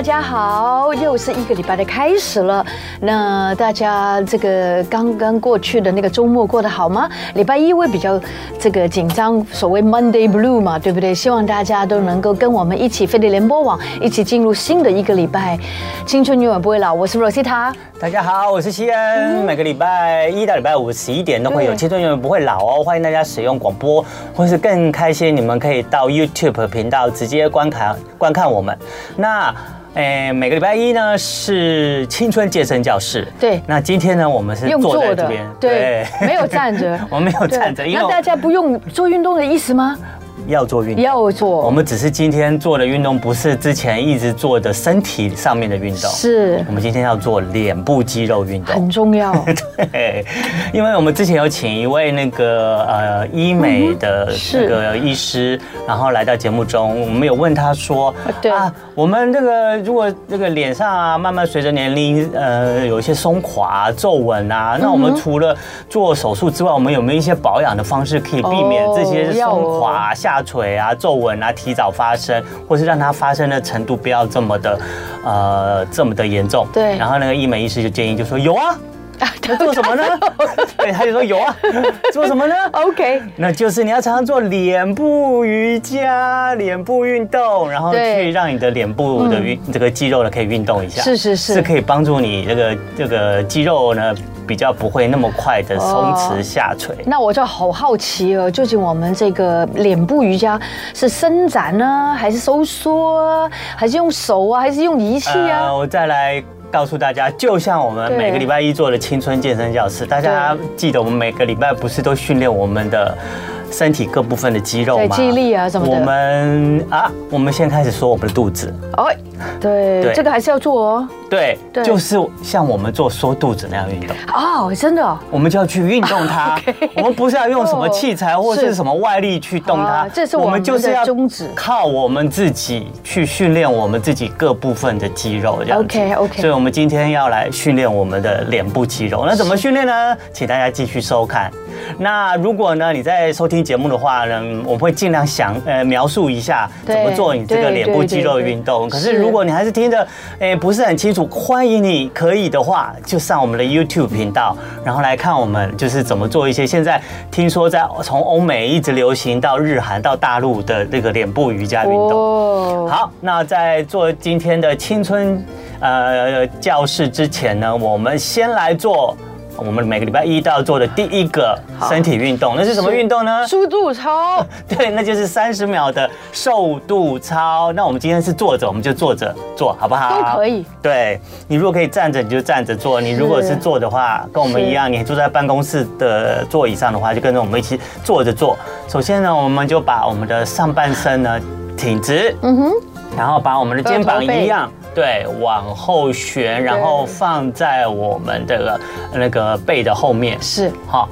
大家好，又是一个礼拜的开始了。那大家这个刚刚过去的那个周末过得好吗？礼拜一会比较这个紧张，所谓 Monday Blue 嘛，对不对？希望大家都能够跟我们一起飞碟联播网一起进入新的一个礼拜。青春永远不会老，我是 Rosita。大家好，我是西恩。每个礼拜一到礼拜五十一点都会有青春永远不会老哦。欢迎大家使用广播，或是更开心，你们可以到 YouTube 频道直接观看观看我们。那。诶，每个礼拜一呢是青春健身教室。对，那今天呢我们是坐在这边，对，没有站着，我们没有站着，那大家不用做运动的意思吗？要做运动，要做。我们只是今天做的运动，不是之前一直做的身体上面的运动。是，我们今天要做脸部肌肉运动，很重要。对，因为我们之前有请一位那个呃医美的那个医师，然后来到节目中，我们有问他说，对啊，我们这个如果这个脸上啊，慢慢随着年龄呃有一些松垮、皱纹啊，那我们除了做手术之外，我们有没有一些保养的方式可以避免这些松垮下？垂啊、皱纹啊提早发生，或是让它发生的程度不要这么的，呃，这么的严重。对。然后那个医美医师就建议就说有啊，他做什么呢？对，他就说有啊，做什么呢？OK，那就是你要常常做脸部瑜伽、脸部运动，然后去让你的脸部的运这个肌肉呢可以运动一下。是是是，是可以帮助你这个这个肌肉呢。比较不会那么快的松弛下垂。哦。那我就好好奇哦，究竟我们这个脸部瑜伽是伸展呢，还是收缩啊，还是用手啊，还是用仪器啊？呃，我再来告诉大家，就像我们每个礼拜一做的青春健身教室，大家记得我们每个礼拜不是都训练我们的。身体各部分的肌肉吗，肌力啊什么的。我们啊，我们先开始说我们的肚子。哦，对，对，这个还是要做哦。对，就是像我们做缩肚子那样运动。哦，真的。我们就要去运动它。我们不是要用什么器材或是什么外力去动它。这是我们就是要宗旨，靠我们自己去训练我们自己各部分的肌肉这样子。OK OK。所以我们今天要来训练我们的脸部肌肉。那怎么训练呢？请大家继续收看。那如果呢，你在收听节目的话呢，我们会尽量想呃描述一下怎么做你这个脸部肌肉的运动。可是如果你还是听得诶不是很清楚，欢迎你可以的话就上我们的 YouTube 频道，然后来看我们就是怎么做一些现在听说在从欧美一直流行到日韩到大陆的这个脸部瑜伽运动。好，那在做今天的青春呃教室之前呢，我们先来做。我们每个礼拜一都要做的第一个身体运动，那是什么运动呢？速度操。对，那就是三十秒的瘦肚操。那我们今天是坐着，我们就坐着做好不好？都可以。对，你如果可以站着，你就站着做；你如果是坐的话，跟我们一样，你坐在办公室的座椅上的话，就跟着我们一起坐着做。首先呢，我们就把我们的上半身呢挺直，嗯哼，然后把我们的肩膀一样。对，往后旋，然后放在我们的那个背的后面，是。好。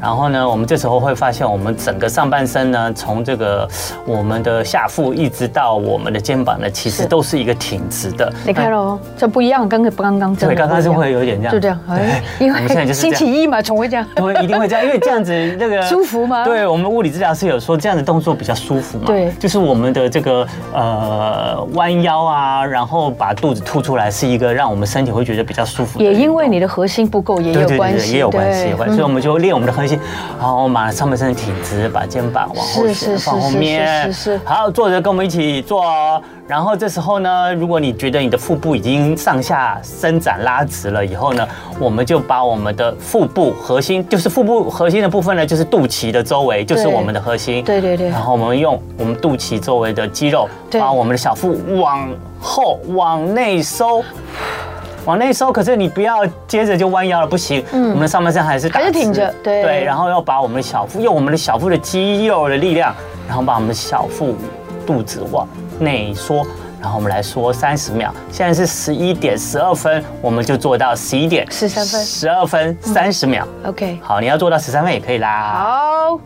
然后呢，我们这时候会发现，我们整个上半身呢，从这个我们的下腹一直到我们的肩膀呢，其实都是一个挺直的。你看喽，这不一样，刚刚不刚刚这样？对，刚刚是会有点这样，就这样。哎，因为我们现在就是星期一嘛，总会这样。对，一定会这样，因为这样子 那个舒服吗？对，我们物理治疗师有说，这样的动作比较舒服嘛。对，就是我们的这个呃弯腰啊，然后把肚子凸出来，是一个让我们身体会觉得比较舒服。也因为你的核心不够，也有关系，也有关系，有关系。所以我们就练我们的核心。然后我们把上半身挺直，把肩膀往后旋，放后面。是是是。好，坐着跟我们一起做哦。然后这时候呢，如果你觉得你的腹部已经上下伸展拉直了以后呢，我们就把我们的腹部核心，就是腹部核心的部分呢，就是肚脐的周围，就是我们的核心。对对对。然后我们用我们肚脐周围的肌肉，把我们的小腹往后往内收。往内收，可是你不要接着就弯腰了，不行。嗯，我们的上半身还是还是挺着，对对。然后要把我们的小腹，用我们的小腹的肌肉的力量，然后把我们的小腹肚子往内缩，然后我们来说三十秒。现在是十一点十二分，我们就做到十一点十三分，十二分三十秒。OK，好，你要做到十三分也可以啦。好。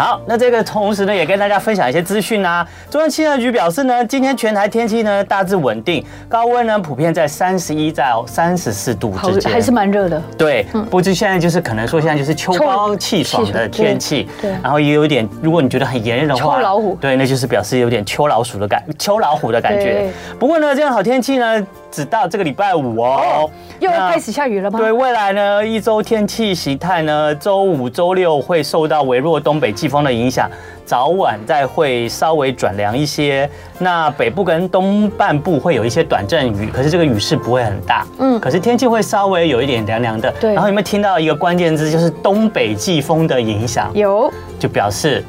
好，那这个同时呢，也跟大家分享一些资讯啊。中央气象局表示呢，今天全台天气呢大致稳定，高温呢普遍在三十一到三十四度之间，还是蛮热的。对，不知现在就是可能说现在就是秋高气爽的天气，对，然后也有点，如果你觉得很炎热的话，秋老虎，对，那就是表示有点秋老鼠的感，秋老虎的感觉。不过呢，这样好天气呢，只到这个礼拜五哦，又要开始下雨了吗？对，未来呢一周天气形态呢，周五、周六会受到微弱东北季风的影响，早晚再会稍微转凉一些。那北部跟东半部会有一些短阵雨，可是这个雨势不会很大。嗯，可是天气会稍微有一点凉凉的。对。然后有没有听到一个关键字，就是东北季风的影响？有，就表示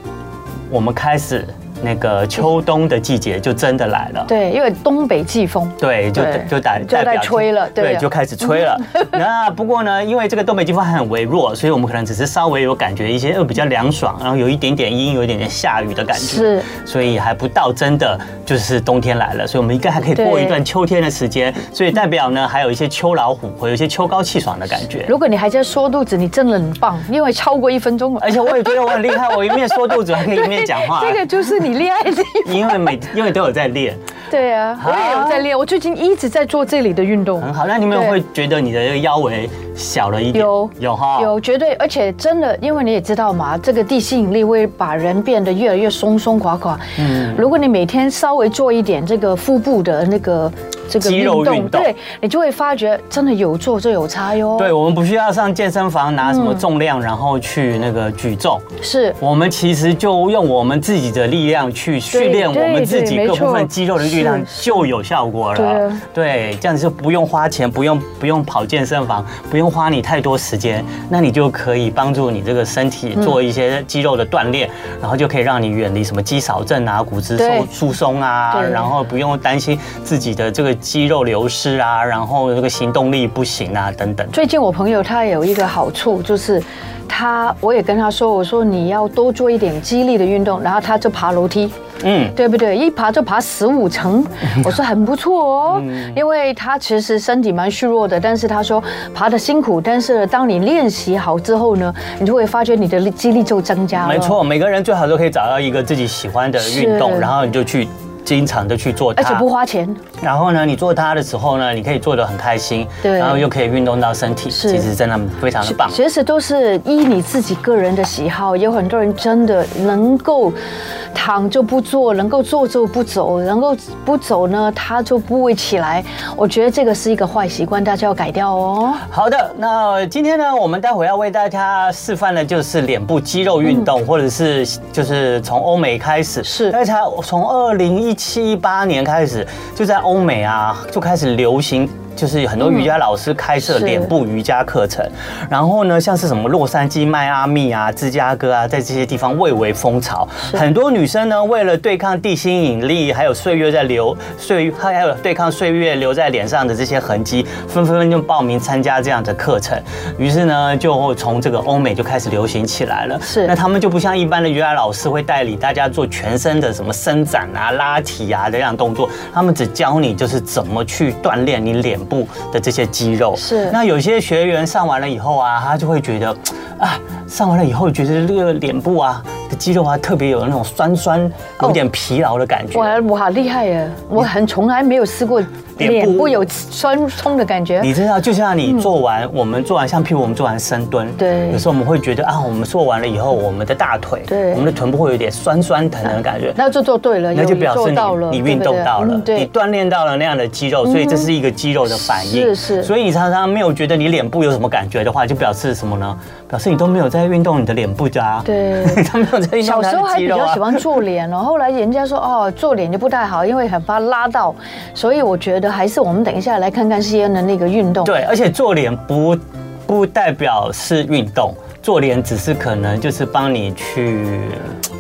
我们开始。那个秋冬的季节就真的来了，对，因为东北季风，对，就就代就在吹了，对，就开始吹了。那不过呢，因为这个东北季风还很微弱，所以我们可能只是稍微有感觉一些，又，比较凉爽，然后有一点点阴，有一点点下雨的感觉，是，所以还不到真的就是冬天来了，所以我们应该还可以过一段秋天的时间，所以代表呢，还有一些秋老虎，会有一些秋高气爽的感觉。如果你还在缩肚子，你真的很棒，因为超过一分钟了，而且我也觉得我很厉害，我一面缩肚子还可以一面讲话，这个就是你厉害的地方。因为每因为都有在练，对啊，我也有在练。我最近一直在做这里的运动，很好。那你们会觉得你的这个腰围小了一点？有有哈，有绝对，而且真的，因为你也知道嘛，这个地心引力会把人变得越来越松松垮垮。嗯，如果你每天稍微做一点这个腹部的那个。这个运动，对，你就会发觉真的有做就有差哟。对，我们不需要上健身房拿什么重量，然后去那个举重。是，我们其实就用我们自己的力量去训练我们自己各部分肌肉的力量，就有效果了。对，这样子就不用花钱，不用不用跑健身房，不用花你太多时间，那你就可以帮助你这个身体做一些肌肉的锻炼，然后就可以让你远离什么肌少症啊、骨质疏松啊，然后不用担心自己的这个。肌肉流失啊，然后这个行动力不行啊，等等。最近我朋友他有一个好处，就是他我也跟他说，我说你要多做一点肌力的运动，然后他就爬楼梯，嗯，对不对？一爬就爬十五层，我说很不错哦，因为他其实身体蛮虚弱的，但是他说爬的辛苦，但是当你练习好之后呢，你就会发觉你的肌力就增加了。没错，每个人最好都可以找到一个自己喜欢的运动，然后你就去。经常的去做它，而且不花钱。然后呢，你做它的时候呢，你可以做的很开心，对，然后又可以运动到身体，其实真的非常的棒。其实都是依你自己个人的喜好，有很多人真的能够躺就不坐，能够坐就不走，能够不走呢，他就不会起来。我觉得这个是一个坏习惯，大家要改掉哦。好的，那今天呢，我们待会要为大家示范的就是脸部肌肉运动，嗯、或者是就是从欧美开始，是，大家从二零一。一七一八年开始，就在欧美啊，就开始流行。就是很多瑜伽老师开设脸部瑜伽课程，然后呢，像是什么洛杉矶、迈阿密啊、芝加哥啊，在这些地方蔚为风潮。很多女生呢，为了对抗地心引力，还有岁月在流岁，还有对抗岁月留在脸上的这些痕迹，纷纷就报名参加这样的课程。于是呢，就从这个欧美就开始流行起来了。是，那他们就不像一般的瑜伽老师会带领大家做全身的什么伸展啊、拉提啊这样动作，他们只教你就是怎么去锻炼你脸部的这些肌肉。是，那有些学员上完了以后啊，他就会觉得啊，上完了以后觉得这个脸部啊的肌肉啊特别有那种酸酸，有点疲劳的感觉。哇，我好厉害耶！我很从来没有试过。脸部有酸痛的感觉，你知道，就像你做完，我们做完，像譬如我们做完深蹲，对，有时候我们会觉得啊，我们做完了以后，我们的大腿，对，我们的臀部会有点酸酸疼疼的感觉，那就做对了，那就表示你你运动到了，你锻炼到了那样的肌肉，所以这是一个肌肉的反应，是是，所以你常常没有觉得你脸部有什么感觉的话，就表示什么呢？表示你都没有在运动你的脸部的啊，对，小时候还比较喜欢做脸哦，后来人家说哦，做脸就不太好，因为很怕拉到，所以我觉得还是我们等一下来看看西恩的那个运动。对，而且做脸不不代表是运动。做脸只是可能就是帮你去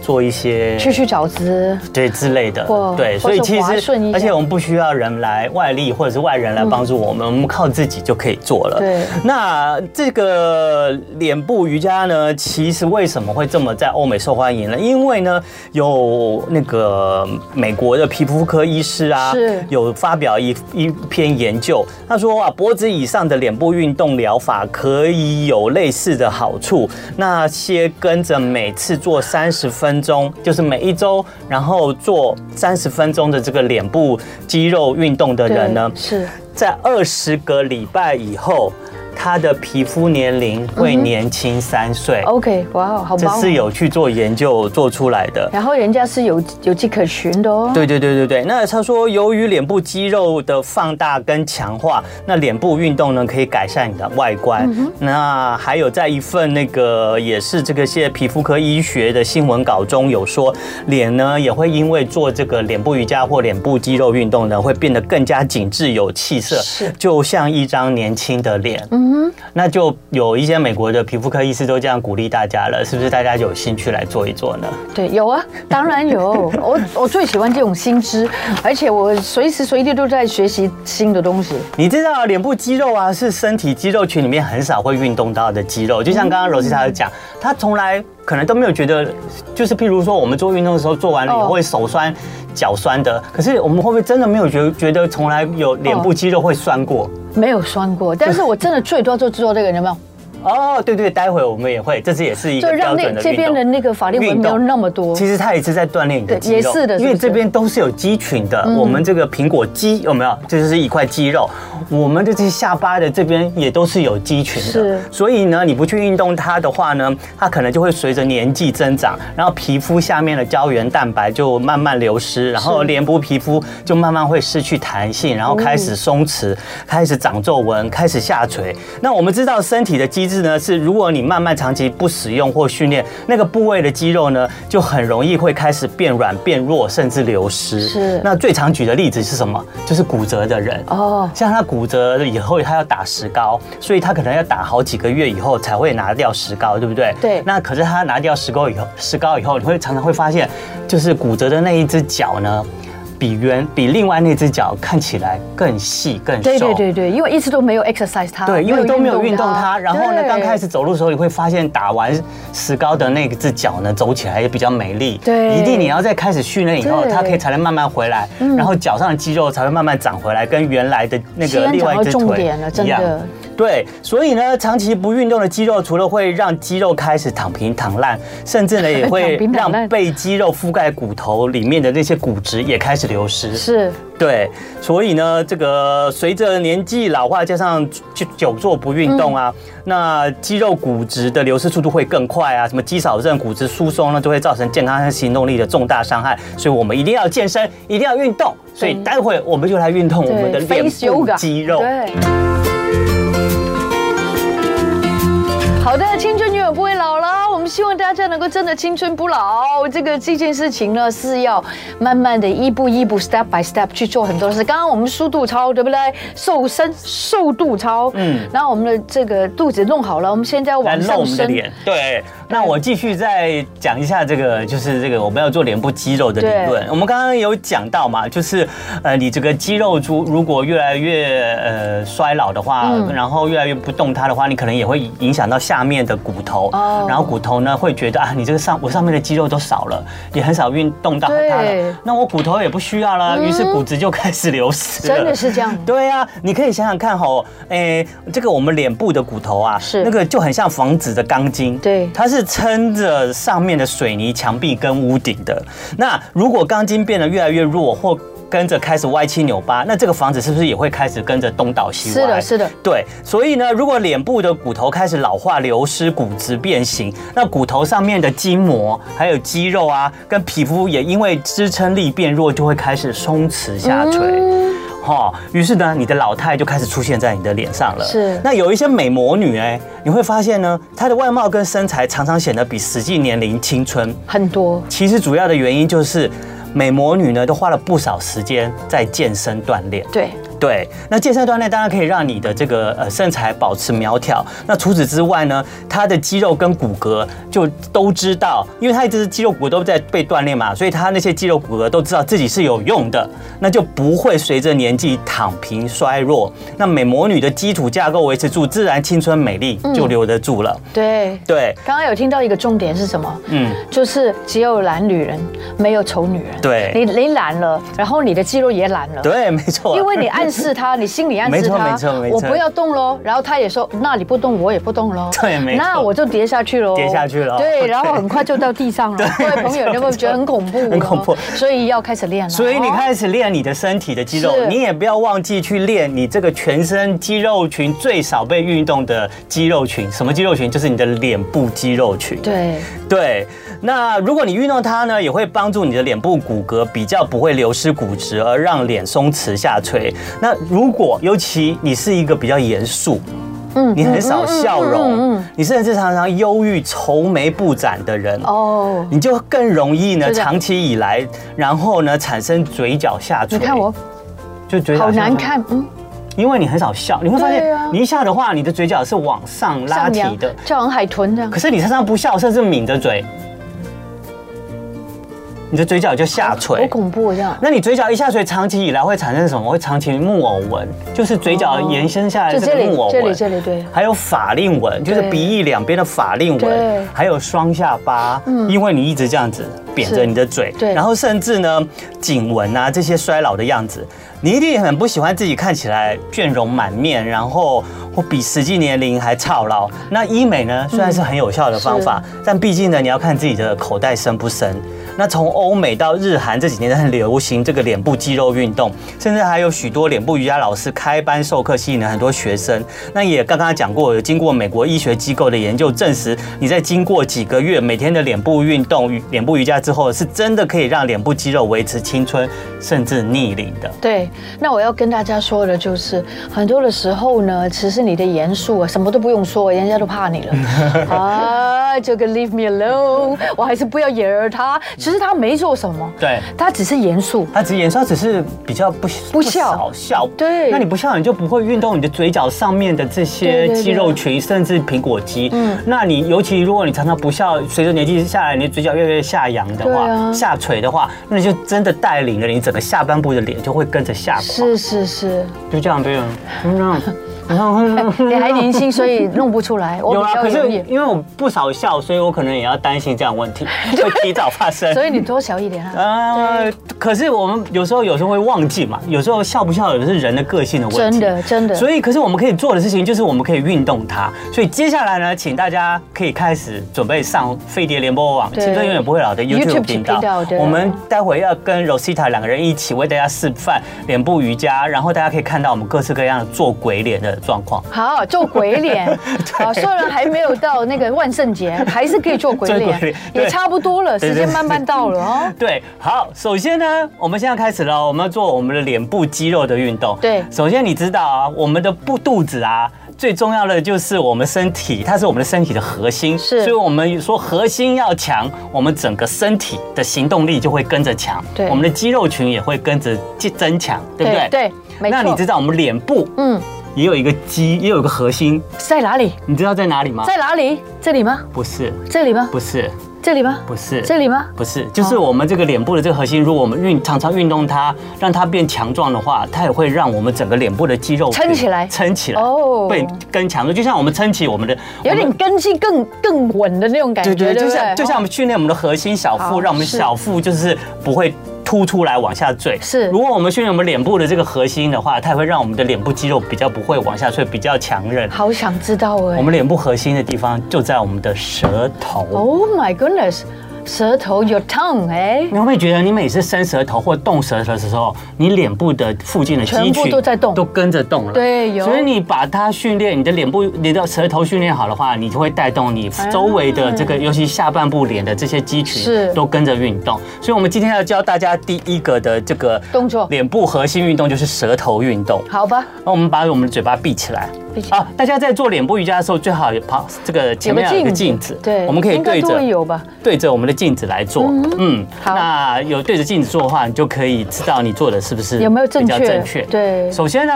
做一些去去角质对之类的，对，所以其实而且我们不需要人来外力或者是外人来帮助我们，我们靠自己就可以做了。对，那这个脸部瑜伽呢，其实为什么会这么在欧美受欢迎呢？因为呢，有那个美国的皮肤科医师啊，是有发表一一篇研究，他说啊，脖子以上的脸部运动疗法可以有类似的好处。触。那些跟着每次做三十分钟，就是每一周，然后做三十分钟的这个脸部肌肉运动的人呢，是在二十个礼拜以后。他的皮肤年龄会年轻三岁。OK，哇，好棒！这是有去做研究做出来的。然后人家是有有迹可循的哦。对对对对对。那他说，由于脸部肌肉的放大跟强化，那脸部运动呢可以改善你的外观。那还有在一份那个也是这个些皮肤科医学的新闻稿中有说，脸呢也会因为做这个脸部瑜伽或脸部肌肉运动呢，会变得更加紧致有气色，是就像一张年轻的脸。嗯。嗯，那就有一些美国的皮肤科医师都这样鼓励大家了，是不是？大家有兴趣来做一做呢？对，有啊，当然有。我我最喜欢这种新知，而且我随时随地都在学习新的东西。你知道，脸部肌肉啊，是身体肌肉群里面很少会运动到的肌肉。就像刚刚 Rosita 讲，他从来可能都没有觉得，就是譬如说我们做运动的时候，做完了以后会手酸、脚酸的。可是我们会不会真的没有觉觉得从来有脸部肌肉会酸过？没有酸过，但是我真的最多就做这个，有没有？哦，对对，待会我们也会，这次也是一个让那这边的那个法令纹没有那么多。其实它也是在锻炼你的肌肉，也是的，因为这边都是有肌群的。我们这个苹果肌有没有？这就是一块肌肉。我们的这些下巴的这边也都是有肌群的。所以呢，你不去运动它的话呢，它可能就会随着年纪增长，然后皮肤下面的胶原蛋白就慢慢流失，然后脸部皮肤就慢慢会失去弹性，然后开始松弛，开始长皱纹，开始下垂。那我们知道身体的机制呢，是如果你慢慢长期不使用或训练，那个部位的肌肉呢，就很容易会开始变软、变弱，甚至流失。是。那最常举的例子是什么？就是骨折的人。哦。像他骨折了以后，他要打石膏，所以他可能要打好几个月以后才会拿掉石膏，对不对？对。那可是他拿掉石膏以后，石膏以后，你会常常会发现，就是骨折的那一只脚呢。比原比另外那只脚看起来更细更瘦。对对对对，因为一直都没有 exercise 它。对，因为都没有运动它。然后呢，刚开始走路的时候，你会发现打完石膏的那只脚呢，走起来也比较没力。对，一定你要再开始训练以后，它可以才能慢慢回来，然后脚上的肌肉才会慢慢长回来，跟原来的那个另外一只腿一样。对，所以呢，长期不运动的肌肉，除了会让肌肉开始躺平躺烂，甚至呢，也会 让被肌肉覆盖骨头里面的那些骨质也开始流失。是，对，所以呢，这个随着年纪老化，加上久久坐不运动啊，嗯、那肌肉骨质的流失速度会更快啊，什么肌少症、骨质疏松呢，就会造成健康和行动力的重大伤害。所以我们一定要健身，一定要运动。所以待会我们就来运动我们的脸部肌肉。对。好的，青春永远不会老了。我们希望大家能够真的青春不老。这个这件事情呢，是要慢慢的一步一步，step by step 去做很多事。刚刚我们舒度操，对不对？瘦身瘦肚操，嗯，然后我们的这个肚子弄好了，我们现在要往上升。对。那我继续再讲一下这个，就是这个我们要做脸部肌肉的理论。我们刚刚有讲到嘛，就是呃，你这个肌肉如如果越来越呃衰老的话，然后越来越不动它的话，你可能也会影响到下面的骨头。哦。然后骨头呢会觉得啊，你这个上我上面的肌肉都少了，也很少运动到它了。那我骨头也不需要了，于是骨质就开始流失。真的是这样。对啊，你可以想想看吼，哎，这个我们脸部的骨头啊，是那个就很像房子的钢筋。对，它是。撑着上面的水泥墙壁跟屋顶的，那如果钢筋变得越来越弱，或跟着开始歪七扭八，那这个房子是不是也会开始跟着东倒西歪？是的，是的，对。所以呢，如果脸部的骨头开始老化、流失、骨质变形，那骨头上面的筋膜还有肌肉啊，跟皮肤也因为支撑力变弱，就会开始松弛下垂。嗯哈，于是呢，你的老态就开始出现在你的脸上了。是，那有一些美魔女哎，你会发现呢，她的外貌跟身材常常显得比实际年龄青春很多。其实主要的原因就是，美魔女呢都花了不少时间在健身锻炼。对。对，那健身锻炼当然可以让你的这个呃身材保持苗条。那除此之外呢，它的肌肉跟骨骼就都知道，因为它一直是肌肉骨骼都在被锻炼嘛，所以它那些肌肉骨骼都知道自己是有用的，那就不会随着年纪躺平衰弱。那美魔女的基础架构维持住，自然青春美丽就留得住了。嗯、对对，刚刚有听到一个重点是什么？嗯，就是只有懒女人，没有丑女人。对，你你懒了，然后你的肌肉也懒了。对，没错，因为你按。示他，你心里暗示他，没错没错我不要动喽。然后他也说，那你不动，我也不动喽。对，没错。那我就跌下去喽，跌下去了。对，然后很快就到地上了。各位朋友，你有没有觉得很恐怖？很恐怖。所以要开始练了。所以你开始练你的身体的肌肉，你也不要忘记去练你这个全身肌肉群最少被运动的肌肉群。什么肌肉群？就是你的脸部肌肉群。对对。那如果你运动它呢，也会帮助你的脸部骨骼比较不会流失骨质，而让脸松弛下垂。那如果尤其你是一个比较严肃，嗯，你很少笑容，你甚至常常忧郁、愁眉不展的人哦，你就更容易呢，长期以来，然后呢，产生嘴角下垂。你看我，就嘴角好难看，嗯，因为你很少笑，你会发现，你一笑的话，你的嘴角是往上拉提的，像海豚这样。可是你常常不笑，甚至抿着嘴。你的嘴角就下垂，好恐怖这样。那你嘴角一下垂，长期以来会产生什么？会长期木偶纹，就是嘴角延伸下来的这个木偶纹。这里这里对。还有法令纹，就是鼻翼两边的法令纹。还有双下巴，因为你一直这样子扁着你的嘴。对。然后甚至呢，颈纹啊这些衰老的样子，你一定很不喜欢自己看起来倦容满面，然后或比实际年龄还操劳。那医美呢，虽然是很有效的方法，但毕竟呢，你要看自己的口袋深不深。那从欧美到日韩这几年都很流行这个脸部肌肉运动，甚至还有许多脸部瑜伽老师开班授课，吸引了很多学生。那也刚刚讲过，有经过美国医学机构的研究证实，你在经过几个月每天的脸部运动、脸部瑜伽之后，是真的可以让脸部肌肉维持青春，甚至逆龄的。对，那我要跟大家说的就是，很多的时候呢，其实你的严肃啊，什么都不用说，人家都怕你了。啊，就跟 leave me alone，我还是不要惹他。其实他没做什么，对，他只是严肃，他只是严肃，他只是比较不不笑。笑，对，那你不笑，你就不会运动你的嘴角上面的这些肌肉群，甚至苹果肌。嗯，那你尤其如果你常常不笑，随着年纪下来，你嘴角越来越下扬的话，下垂的话，那你就真的带领了你整个下半部的脸就会跟着下垮。是是是，就这样，对啊，就这样。你 还年轻，所以弄不出来。有啊，可是因为我不少笑，所以我可能也要担心这样问题 会提早发生。所以你多笑一点啊。呃，可是我们有时候有时候会忘记嘛，有时候笑不笑也是人的个性的问题。真的真的。所以，可是我们可以做的事情就是我们可以运动它。所以接下来呢，请大家可以开始准备上飞碟联播网青春永远不会老的 YouTube 频道。我们待会要跟 Rosita 两个人一起为大家示范脸部瑜伽，然后大家可以看到我们各式各样的做鬼脸的状况。好，做鬼脸。好，虽然还没有到那个万圣节，还是可以做鬼脸，也差不多了，时间慢慢到了哦。对，好，首先呢，我们现在开始了，我们要做我们的脸部肌肉的运动。对，首先你知道啊，我们的部肚子啊，最重要的就是我们身体，它是我们的身体的核心。是，所以我们说核心要强，我们整个身体的行动力就会跟着强。对，我们的肌肉群也会跟着增强，对不对？对。那你知道我们脸部，嗯。也有一个肌，也有一个核心，在哪里？你知道在哪里吗？在哪里？这里吗？不是。这里吗？不是。这里吗？不是。这里吗？不是。就是我们这个脸部的这个核心，如果我们运常常运动它，让它变强壮的话，它也会让我们整个脸部的肌肉撑起来，撑起来哦，会更强壮。就像我们撑起我们的，有点根基更更稳的那种感觉，对对，就像就像我们训练我们的核心小腹，让我们小腹就是不会。凸出来往下坠是，如果我们训练我们脸部的这个核心的话，它也会让我们的脸部肌肉比较不会往下坠，比较强韧。好想知道哎，我们脸部核心的地方就在我们的舌头。Oh my goodness！舌头 your tongue 哎，你会不会觉得你每次伸舌头或动舌头的时候，你脸部的附近的肌群都在动，都跟着动了？对，有。所以你把它训练，你的脸部、你的舌头训练好的话，你就会带动你周围的这个，尤其下半部脸的这些肌群是都跟着运动。所以，我们今天要教大家第一个的这个动作，脸部核心运动就是舌头运动。好吧，那我们把我们的嘴巴闭起来。啊，大家在做脸部瑜伽的时候，最好有旁这个前面有个镜子，对，我们可以对着有吧，对着我们的镜子来做。嗯，好，那有对着镜子做的话，你就可以知道你做的是不是有没有正确？正确。对，首先呢，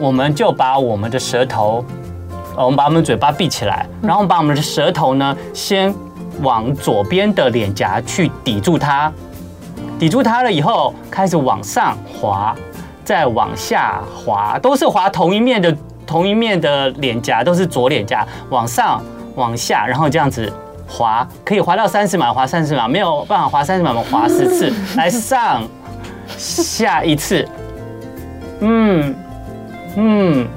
我们就把我们的舌头，呃，我们把我们嘴巴闭起来，然后把我们的舌头呢，先往左边的脸颊去抵住它，抵住它了以后，开始往上滑，再往下滑，都是滑同一面的。同一面的脸颊都是左脸颊，往上、往下，然后这样子滑，可以滑到三十秒，滑三十秒，没有办法滑三十秒，我们滑十次，来上下一次，嗯嗯。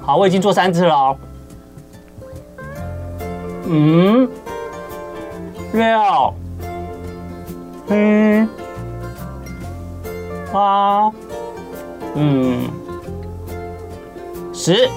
好，我已经做三次了哦。嗯，六，嗯，八，嗯，十。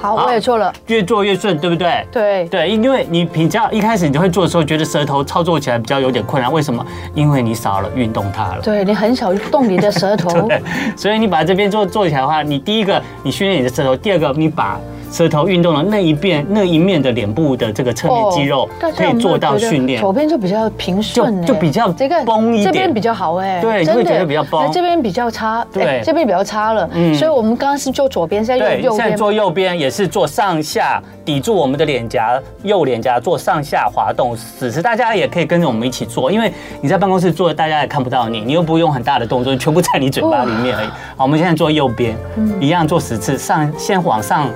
好，我也做了，越做越顺，对不对？对对，因为你比较一开始你就会做的时候，觉得舌头操作起来比较有点困难。为什么？因为你少了运动它了。对，你很少动你的舌头，所以你把这边做做起来的话，你第一个你训练你的舌头，第二个你把。舌头运动的那一边那一面的脸部的这个侧面肌肉可以做到训练，左边就比较平顺，就比较这个绷一点，这边比较好哎，对，你会觉得比较绷，这边比较差，对，这边比较差了，嗯，所以我们刚刚是做左边，现在右右边，现在做右边也是做上下抵住我们的脸颊，右脸颊做上下滑动，此时大家也可以跟着我们一起做，因为你在办公室做，大家也看不到你，你又不用很大的动作，全部在你嘴巴里面而已。好，我们现在做右边，一样做十次，上先往上。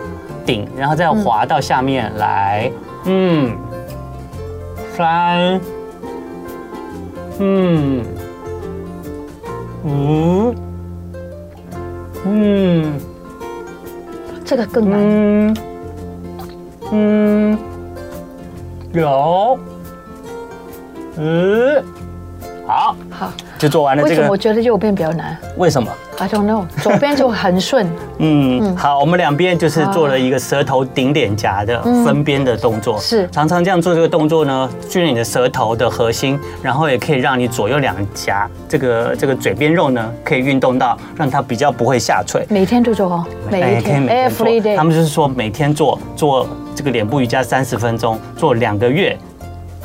顶，然后再滑到下面来，嗯，三，嗯，五，嗯，这个更难，嗯，嗯，有，嗯，好，好，就做完了这个。为什么我觉得右边比较难？为什么？I don't know，左边就很顺。嗯，好，我们两边就是做了一个舌头顶脸颊的分边的动作。是，常常这样做这个动作呢，训练你的舌头的核心，然后也可以让你左右两颊这个这个嘴边肉呢，可以运动到，让它比较不会下垂。每天都做哦，每一天，每天做。他们就是说每天做做这个脸部瑜伽三十分钟，做两个月。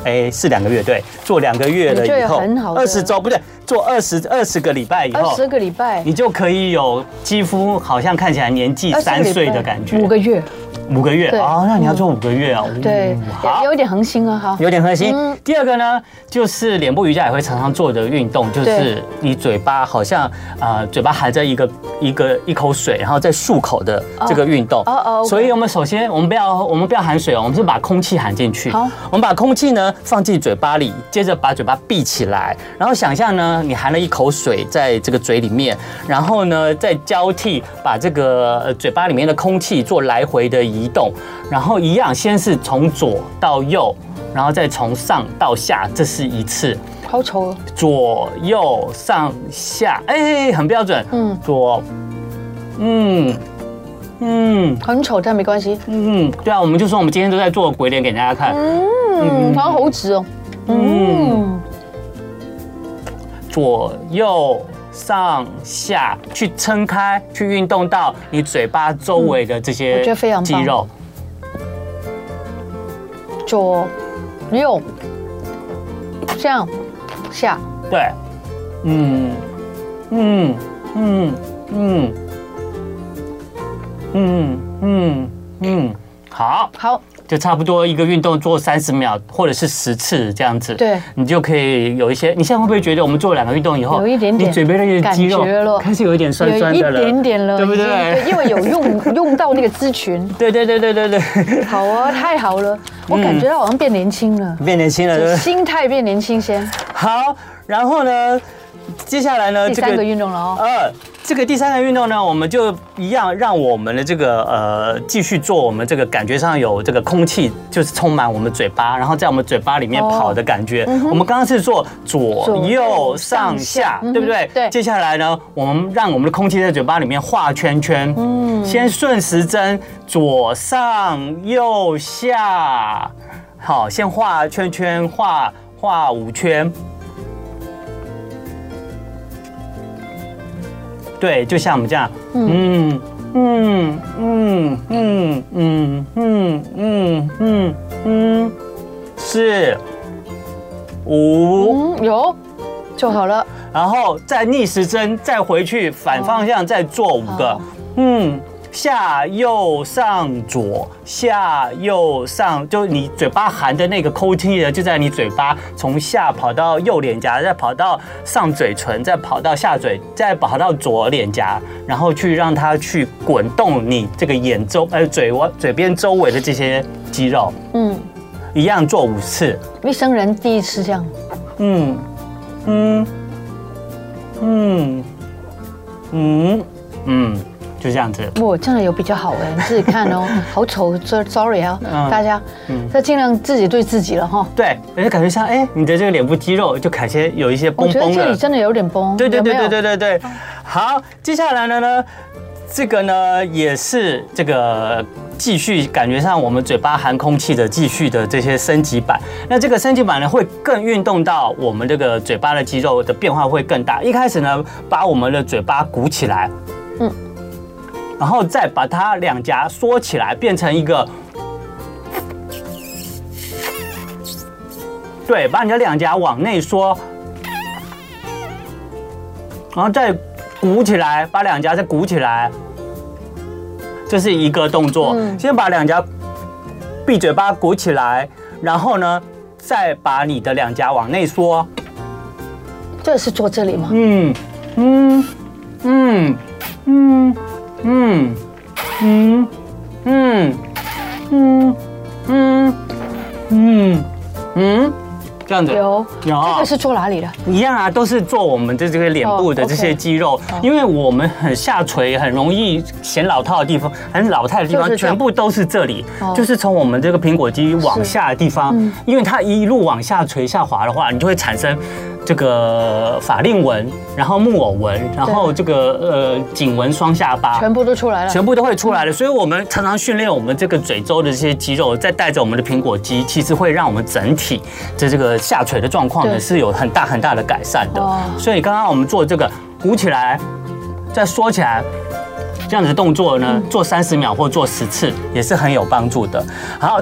哎，是两个月，对，做两个月了以后，二十周不对，做二十二十个礼拜以后，二十个礼拜，你就可以有肌肤好像看起来年纪三岁的感觉，五个月。五个月哦，那你要做五个月哦。对，有一点恒心啊，哈，有点恒心。第二个呢，就是脸部瑜伽也会常常做的运动，就是你嘴巴好像呃嘴巴含着一个一个一口水，然后再漱口的这个运动。哦哦。所以我们首先我们不要我们不要含水哦，我们是把空气含进去。好，我们把空气呢放进嘴巴里，接着把嘴巴闭起来，然后想象呢你含了一口水在这个嘴里面，然后呢再交替把这个嘴巴里面的空气做来回的。移动，然后一样，先是从左到右，然后再从上到下，这是一次。好丑哦！左右上下，哎，很标准。嗯，左，嗯嗯，很丑，但没关系。嗯，对啊，我们就说我们今天都在做鬼脸给大家看。嗯，好像猴子哦。嗯，左右。上下去撑开，去运动到你嘴巴周围的这些肌肉。左右上下，对，嗯。嗯。嗯。嗯。嗯。嗯。嗯，好，好。就差不多一个运动做三十秒，或者是十次这样子，对，你就可以有一些。你现在会不会觉得我们做了两个运动以后，有一点点，你嘴边那些肌肉开始有一点酸酸的了，有一点点了，对不对？对，因为有用用到那个肌群。对对对对对对。好啊，太好了，我感觉到好像变年轻了，变年轻了，对，心态变年轻先。好，然后呢，接下来呢，第三个运动了哦。二。这个第三个运动呢，我们就一样，让我们的这个呃继续做我们这个感觉上有这个空气，就是充满我们嘴巴，然后在我们嘴巴里面跑的感觉。我们刚刚是做左右上下，对不对？对。接下来呢，我们让我们的空气在嘴巴里面画圈圈。嗯。先顺时针，左上右下。好，先画圈圈，画画五圈。对，就像我们这样，嗯嗯嗯嗯嗯嗯嗯嗯嗯，四五有就好了，然后再逆时针，再回去反方向再做五个，嗯。下右上左下右上，就你嘴巴含的那个空气呢，就在你嘴巴从下跑到右脸颊，再跑到上嘴唇，再跑到下嘴，再跑到左脸颊，然后去让它去滚动你这个眼周呃嘴窝嘴边周围的这些肌肉，嗯，一样做五次。一生人第一次这样，嗯嗯。嗯。嗯。嗯，就这样子。我真的有比较好哎，你自己看哦，好丑，sorry 啊，大家，嗯，这尽量自己对自己了哈。对，而且感觉像哎，你的这个脸部肌肉就感觉有一些绷绷的。我觉得这里真的有点崩。对对对对对对对。好，接下来的呢，这个呢也是这个。继续感觉上我们嘴巴含空气的继续的这些升级版，那这个升级版呢会更运动到我们这个嘴巴的肌肉的变化会更大。一开始呢，把我们的嘴巴鼓起来，嗯，然后再把它两颊缩起来，变成一个，对，把你的两颊往内缩，然后再鼓起来，把两颊再鼓起来。这是一个动作，先把两颊闭嘴巴鼓起来，然后呢，再把你的两颊往内缩。这是做这里吗？嗯嗯嗯嗯嗯嗯嗯嗯嗯嗯嗯嗯。这样子有有，这个是做哪里的？一样啊，都是做我们的这个脸部的这些肌肉，因为我们很下垂，很容易显老套的地方，很老态的地方，全部都是这里，就是从我们这个苹果肌往下的地方，因为它一路往下垂下滑的话，你就会产生。这个法令纹，然后木偶纹，然后这个呃颈纹、双下巴，全部都出来了，全部都会出来了。所以我们常常训练我们这个嘴周的这些肌肉，再带着我们的苹果肌，其实会让我们整体的这个下垂的状况呢是有很大很大的改善的。所以刚刚我们做这个鼓起来，再缩起来，这样子的动作呢，做三十秒或做十次也是很有帮助的。好。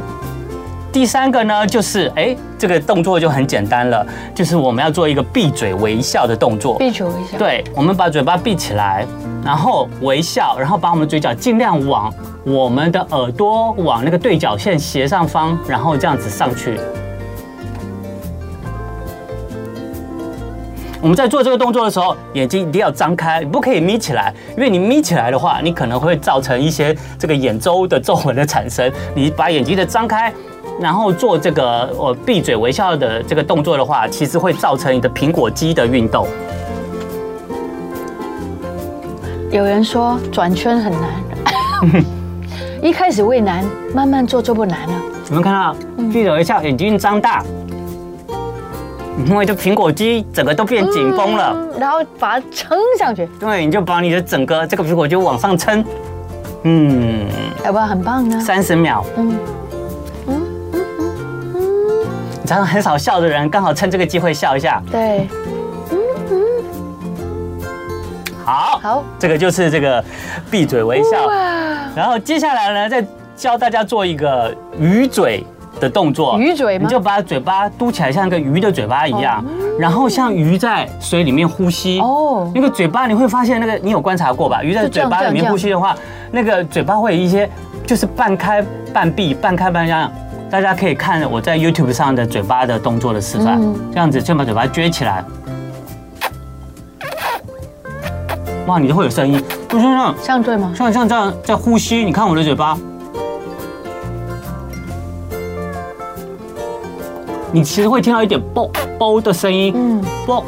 第三个呢，就是哎，这个动作就很简单了，就是我们要做一个闭嘴微笑的动作。闭嘴微笑。对，我们把嘴巴闭起来，然后微笑，然后把我们嘴角尽量往我们的耳朵往那个对角线斜上方，然后这样子上去。我们在做这个动作的时候，眼睛一定要张开，你不可以眯起来，因为你眯起来的话，你可能会造成一些这个眼周的皱纹的产生。你把眼睛的张开。然后做这个我闭嘴微笑的这个动作的话，其实会造成你的苹果肌的运动。有人说转圈很难，一开始会难，慢慢做就不难了。有没有看到闭嘴微笑，眼睛张大，因为这苹果肌整个都变紧绷了，然后把它撑上去。对，你就把你的整个这个苹果肌往上撑。嗯，要不要很棒呢？三十秒。嗯。常常很少笑的人，刚好趁这个机会笑一下。对，嗯嗯，好，好，这个就是这个闭嘴微笑。然后接下来呢，再教大家做一个鱼嘴的动作。鱼嘴吗？你就把嘴巴嘟起来，像一个鱼的嘴巴一样，然后像鱼在水里面呼吸。哦，那个嘴巴你会发现，那个你有观察过吧？鱼在嘴巴里面呼吸的话，那个嘴巴会有一些就是半开半闭，半开半张。大家可以看我在 YouTube 上的嘴巴的动作的示范，这样子先把嘴巴撅起来，哇，你就会有声音，就像这样，像对吗？像像这样在呼吸，你看我的嘴巴，你其实会听到一点啵啵的声音，嗯，啵，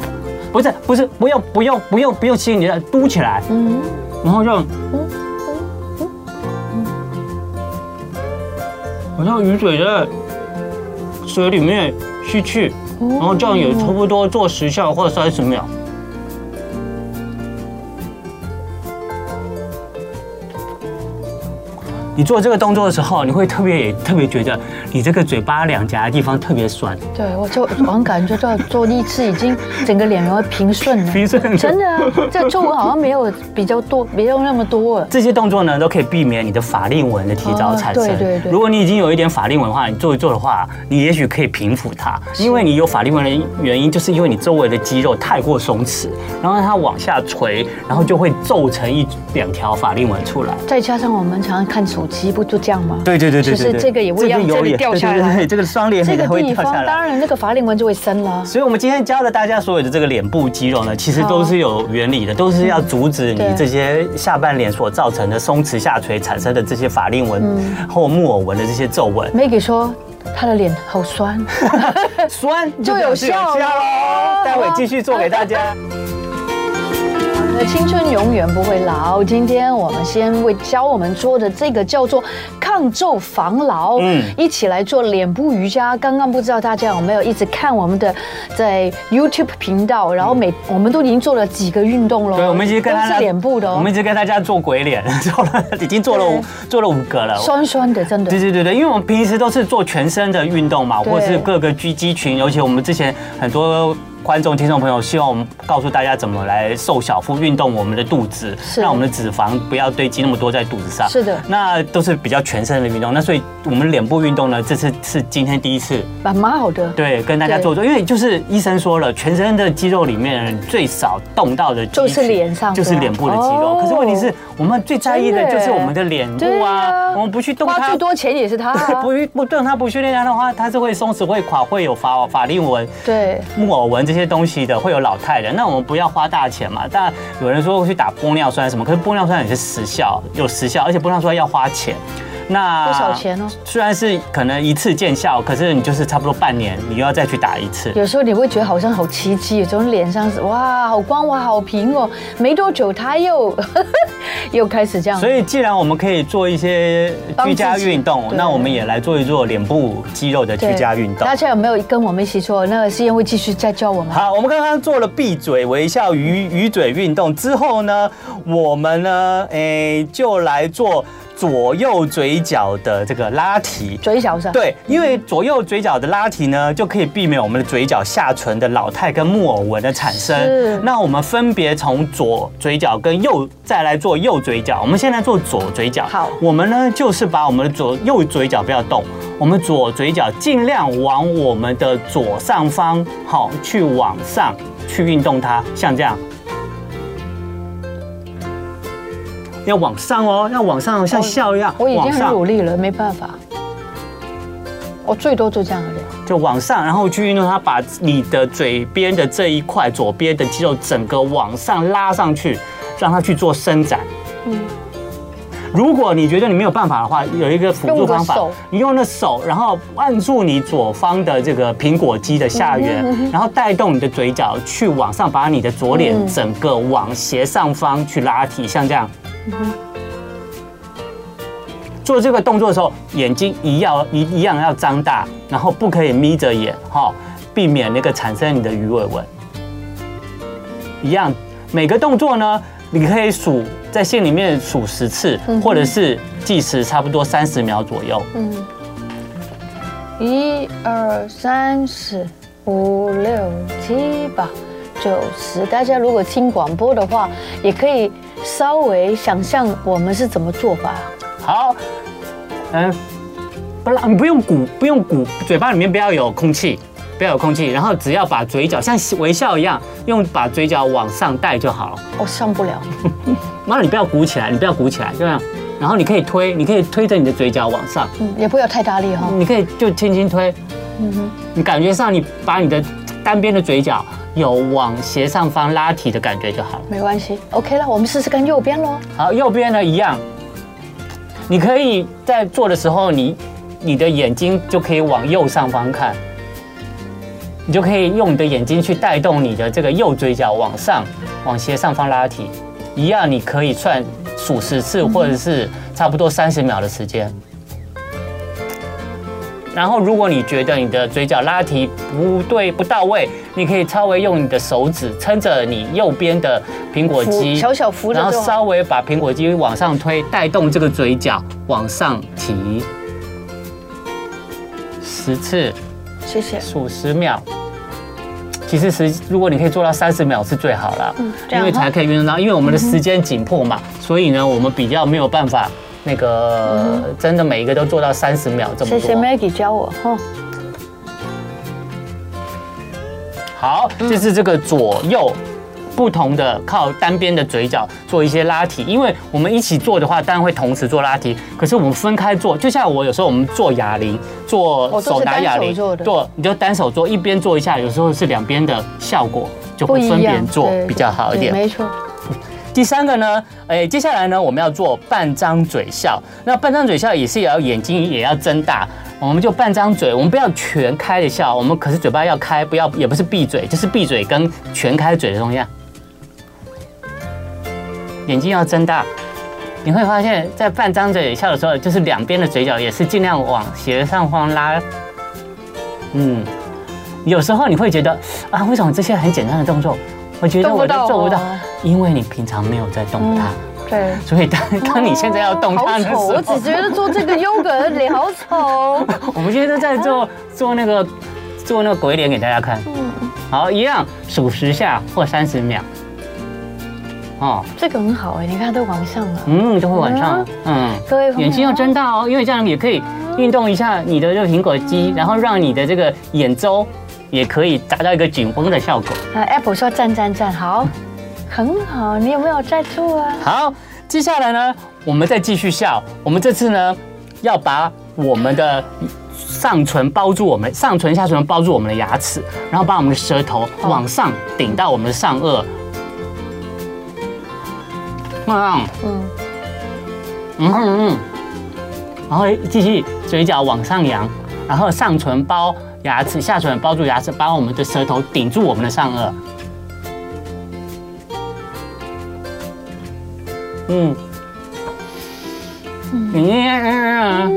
不是不是，不用不用不用不用吸，你的嘟起来，嗯，然后这样。好像雨水在水里面吸气，然后这样也差不多做十下或者三十秒。你做这个动作的时候，你会特别也特别觉得你这个嘴巴两颊的地方特别酸。对，我就我感觉到做一次已经整个脸会平顺了。平顺。真的啊，这皱纹好像没有比较多，没有那么多。这些动作呢，都可以避免你的法令纹的提早产生。对对对。如果你已经有一点法令纹的话，你做一做的话，你也许可以平复它。因为你有法令纹的原因，就是因为你周围的肌肉太过松弛，然后它往下垂，然后就会皱成一两条法令纹出来。再加上我们常常看手。肌不就这样吗？对对对对，就是这个也会让这里掉下来，对对对，这个双脸这个地方当然那个法令纹就会生了。所以，我们今天教的大家所有的这个脸部肌肉呢，其实都是有原理的，都是要阻止你这些下半脸所造成的松弛下垂产生的这些法令纹或木偶纹的这些皱纹。Maggie 说他的脸好酸，酸就 有效了。待会继续做给大家。的青春永远不会老。今天我们先为教我们做的这个叫做抗皱防老，嗯，一起来做脸部瑜伽。刚刚不知道大家有没有一直看我们的在 YouTube 频道，然后每我们都已经做了几个运动了。对，我们已经跟大家脸部的，我们一直跟大家做鬼脸，做了已经做了五做了五个了，酸酸的，真的。对对对对，因为我们平时都是做全身的运动嘛，或者是各个肌肌群，尤其我们之前很多。观众、听众朋友，希望我们告诉大家怎么来瘦小腹、运动我们的肚子，让我们的脂肪不要堆积那么多在肚子上。是的，那都是比较全身的运动。那所以我们脸部运动呢，这次是今天第一次，蛮好的。对，跟大家做做，因为就是医生说了，全身的肌肉里面最少动到的就是脸上，就是脸部的肌肉。可是问题是我们最在意的就是我们的脸部啊，我们不去动它，花最多钱也是它。不不动它，不训练它的话，它是会松弛、会垮、会有法法令纹、对木偶纹这些东西的，会有。老态的，那我们不要花大钱嘛。但有人说会去打玻尿酸什么，可是玻尿酸也是时效，有时效，而且玻尿酸要花钱。那多少钱哦？虽然是可能一次见效，可是你就是差不多半年，你又要再去打一次。有时候你会觉得好像好奇迹，从脸上是哇，好光滑，好平哦。没多久它又 又开始这样。所以既然我们可以做一些居家运动，那我们也来做一做脸部肌肉的居家运动。大家有没有跟我们一起做？那个思妍会继续再教我们。好，我们刚刚做了闭嘴微笑鱼鱼嘴运动之后呢，我们呢，哎、欸，就来做。左右嘴角的这个拉提，嘴角上对，因为左右嘴角的拉提呢，就可以避免我们的嘴角下唇的老态跟木偶纹的产生。那我们分别从左嘴角跟右再来做右嘴角。我们现在做左嘴角。好，我们呢就是把我们的左右嘴角不要动，我们左嘴角尽量往我们的左上方，好，去往上去运动它，像这样。要往上哦，要往上，像笑一样。我已经很努力了，没办法。我最多就这样子。就往上，然后去运动它，把你的嘴边的这一块左边的肌肉整个往上拉上去，让它去做伸展。嗯。如果你觉得你没有办法的话，有一个辅助方法，你用那手，然后按住你左方的这个苹果肌的下缘，然后带动你的嘴角去往上，把你的左脸整个往斜上方去拉提，像这样。做这个动作的时候，眼睛一要一一样要张大，然后不可以眯着眼，哈，避免那个产生你的鱼尾纹。一样，每个动作呢，你可以数在心里面数十次，或者是计时差不多三十秒左右。嗯，一二三四五六七八九十。大家如果听广播的话，也可以。稍微想象我们是怎么做法？好，嗯，不啦，你不用鼓，不用鼓，嘴巴里面不要有空气，不要有空气，然后只要把嘴角像微笑一样，用把嘴角往上带就好了。我上不了，妈，你不要鼓起来，你不要鼓起来，就这样。然后你可以推，你可以推着你的嘴角往上，嗯，也不要太大力哈。你可以就轻轻推，嗯哼，你感觉上你把你的单边的嘴角。有往斜上方拉提的感觉就好了，没关系，OK 了，我们试试看右边喽。好，右边呢一样，你可以在做的时候，你你的眼睛就可以往右上方看，你就可以用你的眼睛去带动你的这个右嘴角往上，往斜上方拉提，一样你可以算数十次，或者是差不多三十秒的时间。然后，如果你觉得你的嘴角拉提不对、不到位，你可以稍微用你的手指撑着你右边的苹果肌，小小扶着，然后稍微把苹果肌往上推，带动这个嘴角往上提十次，谢谢，数十秒。其实十，如果你可以做到三十秒是最好了，嗯，因为才可以运动到，因为我们的时间紧迫嘛，所以呢，我们比较没有办法。那个真的每一个都做到三十秒这么多。谢谢 Maggie 教我哈。好，这是这个左右不同的靠单边的嘴角做一些拉提，因为我们一起做的话，当然会同时做拉提。可是我们分开做，就像我有时候我们做哑铃，做手拿哑铃做，你就单手做，一边做一下，有时候是两边的效果就会分别做比较好一点。没错。第三个呢，哎，接下来呢，我们要做半张嘴笑。那半张嘴笑也是也要眼睛也要睁大，我们就半张嘴，我们不要全开的笑，我们可是嘴巴要开，不要也不是闭嘴，就是闭嘴跟全开嘴的东西。眼睛要睁大。你会发现在半张嘴笑的时候，就是两边的嘴角也是尽量往斜上方拉。嗯，有时候你会觉得啊，为什么这些很简单的动作，我觉得我都做不到？因为你平常没有在动它。对。所以当当你现在要动它的时候，我只觉得做这个 yoga 的脸好丑。我们现在在做做那个做那个鬼脸给大家看。嗯。好，一样数十下或三十秒。哦，这个很好哎，你看都往上了，嗯，都会往上，嗯，各位眼睛要睁大哦，因为这样也可以运动一下你的这个苹果肌，然后让你的这个眼周也可以达到一个紧绷的效果。啊，Apple 说赞赞赞，好，很好，你有没有在做啊？好，接下来呢，我们再继续笑，我们这次呢要把我们的上唇包住我们上唇下唇包住我们的牙齿，然后把我们的舌头往上顶到我们的上颚。嗯嗯嗯嗯，然后继续嘴角往上扬，然后上唇包牙齿，下唇包住牙齿，把我们的舌头顶住我们的上顎。嗯嗯嗯，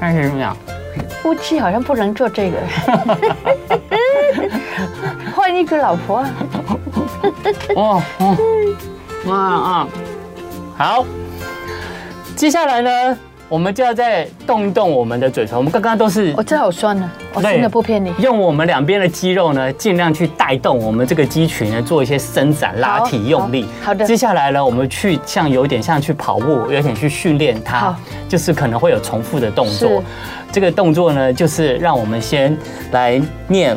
开始怎么呀？夫妻好像不能做这个，换一个老婆。哦哦。啊啊，好，接下来呢，我们就要再动一动我们的嘴唇。我们刚刚都是，我这好酸呢，我真的不骗你。用我们两边的肌肉呢，尽量去带动我们这个肌群呢，做一些伸展、拉提、用力。好的。接下来呢，我们去像有点像去跑步，有点去训练它。就是可能会有重复的动作。这个动作呢，就是让我们先来念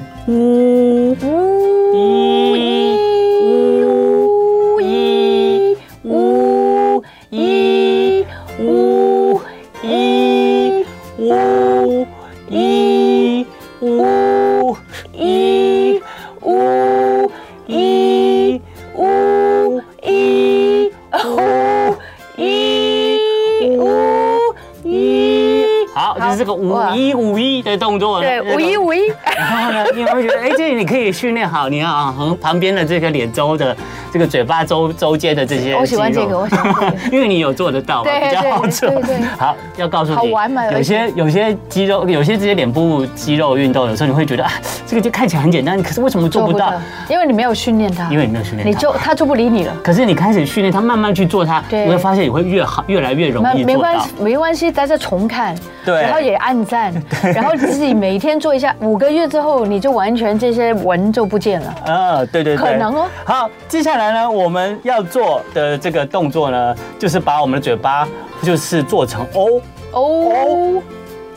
呜呜。五一五一的动作，对，五一五一。然后呢，你会觉得，哎，这里你可以训练好，你要和旁边的这个脸周的这个嘴巴周周间的这些肌肉。我喜欢这个，我喜欢这个，因为你有做得到，比较好做。对对。好，要告诉你，好完美。有些有些肌肉，有些这些脸部肌肉运动，有时候你会觉得啊，这个就看起来很简单，可是为什么做不到？因为你没有训练它。因为你没有训练，你就它就不理你了。可是你开始训练它，慢慢去做它，你会发现你会越好，越来越容易。没关系，没关系，大家重看，对，然后也按赞，然后自己每天做一下，五个月之后你就完全这些纹就不见了。啊，对对对，可能哦。好，接下来呢，我们要做的这个动作呢，就是把我们的嘴巴就是做成 O O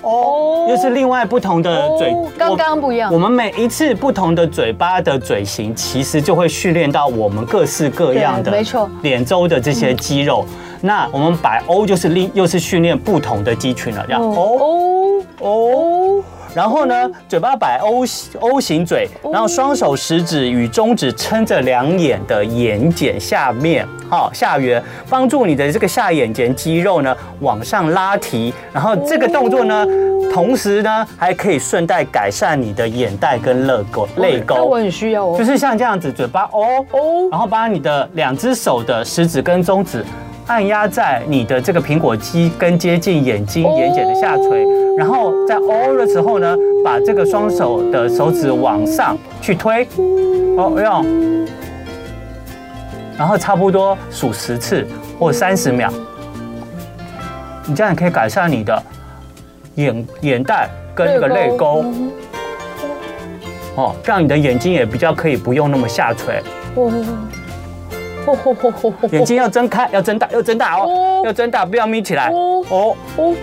O，又是另外不同的嘴，刚刚不一样。我们每一次不同的嘴巴的嘴型，其实就会训练到我们各式各样的，没错，脸周的这些肌肉。那我们摆 O 就是另又是训练不同的肌群了，这样 O O O。然后呢，嘴巴摆 O O 型嘴，然后双手食指与中指撑着两眼的眼睑下面，好下缘，帮助你的这个下眼睑肌肉呢往上拉提。然后这个动作呢，同时呢还可以顺带改善你的眼袋跟泪沟泪沟。我很需要哦，就是像这样子，嘴巴 O O，然后把你的两只手的食指跟中指。按压在你的这个苹果肌跟接近眼睛眼睑的下垂，然后在哦的时候呢，把这个双手的手指往上去推，哦，用，然后差不多数十次或三十秒，你这样可以改善你的眼眼袋跟那个泪沟，哦，让你的眼睛也比较可以不用那么下垂。眼睛要睁开，要睁大，要睁大哦，要睁大，不要眯起来。哦哦哦，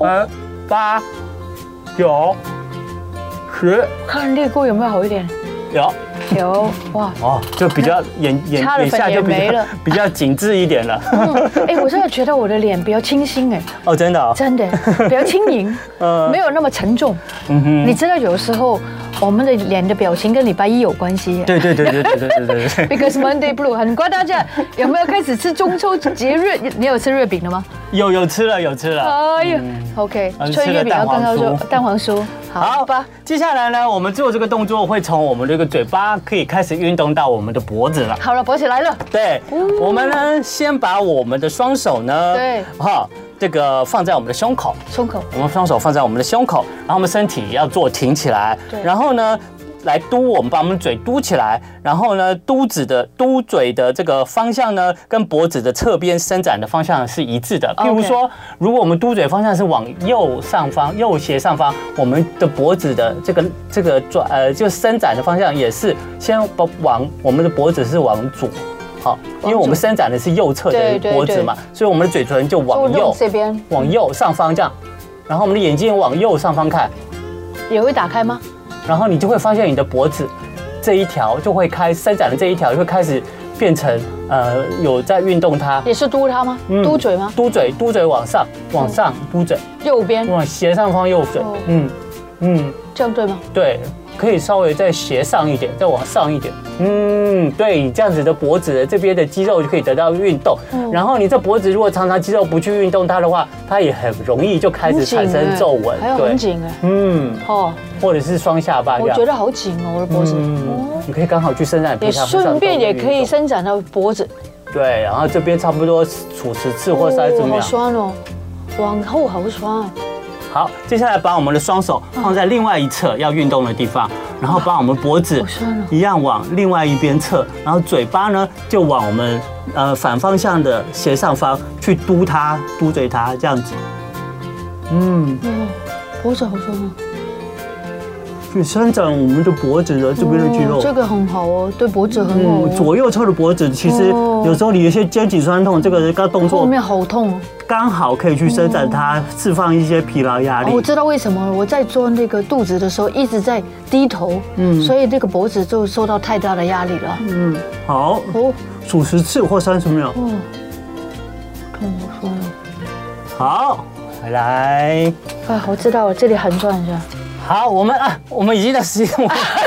嗯，八九十，看泪沟有没有好一点？有有哇哦，就比较眼眼眼下就比较 比较紧致一点了。哎，我真的觉得我的脸比较清新哎。哦，真的，真的比较轻盈，嗯，没有那么沉重。嗯哼，你知道有时候。我们的脸的表情跟礼拜一有关系。对对对对对对对对。Because Monday Blue，很乖，大家有没有开始吃中秋节日？你有吃月饼了吗？有有吃了有吃了。哎呀，OK，吃月饼要跟他说蛋黄酥。好吧，接下来呢，我们做这个动作会从我们这个嘴巴可以开始运动到我们的脖子了。好了，脖子来了。对，我们呢先把我们的双手呢，对，哈，这个放在我们的胸口。胸口。我们双手放在我们的胸口，然后我们身体要做挺起来。对。然后呢，来嘟，我们把我们嘴嘟起来，然后呢，嘟子的嘟嘴的这个方向呢，跟脖子的侧边伸展的方向是一致的。譬如说，如果我们嘟嘴方向是往右上方、右斜上方，我们的脖子的这个这个转呃，就伸展的方向也是先往我们的脖子是往左，好，因为我们伸展的是右侧的脖子嘛，所以我们的嘴唇就往右这边，往右上方这样，然后我们的眼睛往右上方看，也会打开吗？然后你就会发现你的脖子这一条就会开伸展的这一条就会开始变成呃有在运动它，也是嘟它吗？嘟嘴吗？嘟嘴，嘟嘴往上，往上嘟嘴，右边往斜上方右嘴，嗯嗯，这样对吗？对。可以稍微再斜上一点，再往上一点。嗯，对，这样子的脖子的这边的肌肉就可以得到运动。然后你这脖子如果常常肌肉不去运动它的话，它也很容易就开始产生皱纹。还有很紧哎。嗯。哦。或者是双下巴这样。我觉得好紧哦，我的脖子。嗯。你可以刚好去伸展。也顺便也可以伸展到脖子。对，然后这边差不多处十次或三十秒。好酸哦，往后好酸。好，接下来把我们的双手放在另外一侧要运动的地方，然后把我们脖子一样往另外一边侧，然后嘴巴呢就往我们呃反方向的斜上方去嘟它，嘟嘴它这样子。嗯，脖子好酸啊！去伸展我们的脖子的这边的肌肉，这个很好哦，对脖子很好。左右侧的脖子其实有时候你有些肩颈酸痛，这个刚动作后面好痛。刚好可以去伸展它，释放一些疲劳压力。我知道为什么，我在做那个肚子的时候一直在低头，嗯，所以这个脖子就受到太大的压力了。嗯，好，哦，数十次或三十秒。嗯，痛好酸哦。好，回来。啊，我知道了，这里横转一下。好，我们啊，我们已经在实验，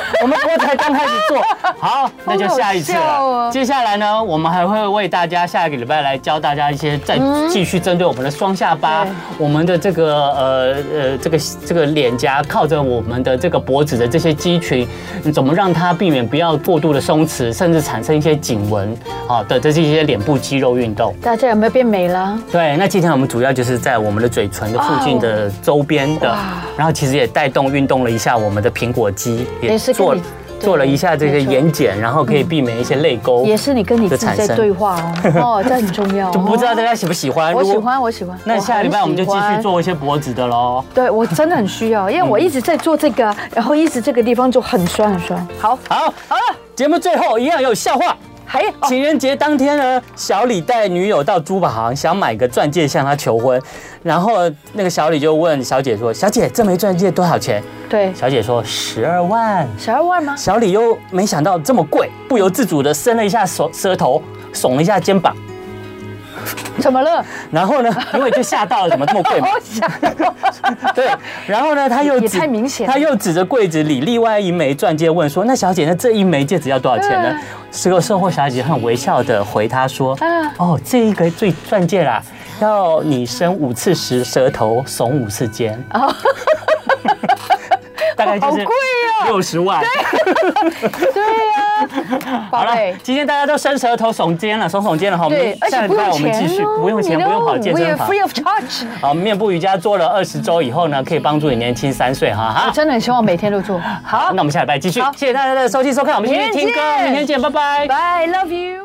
我们刚才刚开始做，好，那就下一次了。接下来呢，我们还会为大家下一个礼拜来教大家一些，再继续针对我们的双下巴，我们的这个呃呃这个这个脸颊靠着我们的这个脖子的这些肌群，怎么让它避免不要过度的松弛，甚至产生一些颈纹啊的这些脸部肌肉运动。大家有没有变美了？对，那今天我们主要就是在我们的嘴唇的附近的周边的，然后其实也带动。运动了一下我们的苹果肌，也做做了一下这个眼睑，然后可以避免一些泪沟。也是你跟你自己在对话哦，哦，这很重要。就不知道大家喜不喜欢？我喜欢，我喜欢。那下礼拜我们就继续做一些脖子的喽。对，我真的很需要，因为我一直在做这个，然后一直这个地方就很酸很酸。好，好，好了，节目最后一样有笑话。还情人节当天呢，小李带女友到珠宝行，想买个钻戒向她求婚。然后那个小李就问小姐说：“小姐，这枚钻戒多少钱？”对，小姐说：“十二万。”十二万吗？小李又没想到这么贵，不由自主的伸了一下手舌头，耸了一下肩膀。怎么了？然后呢？因为就吓到了，怎么这么贵嘛？对。然后呢？他又也太明显。他又指着柜子里另外一枚钻戒问说：“那小姐，那这一枚戒指要多少钱呢？”这个售货小姐很微笑的回他说：“哦，这一个最钻戒啦，要你伸五次舌舌头，耸五次肩。” 大概就是六十万。对 呀。好了，今天大家都伸舌头、耸肩了，耸耸肩了哈。我们下礼拜我们继续，不用钱，不用跑健身房。好，面部瑜伽做了二十周以后呢，可以帮助你年轻三岁哈。好，真的很希望每天都做。好，那我们下礼拜继续。谢谢大家的收听收看，我们继续听歌，明天见，拜拜。Bye，love you。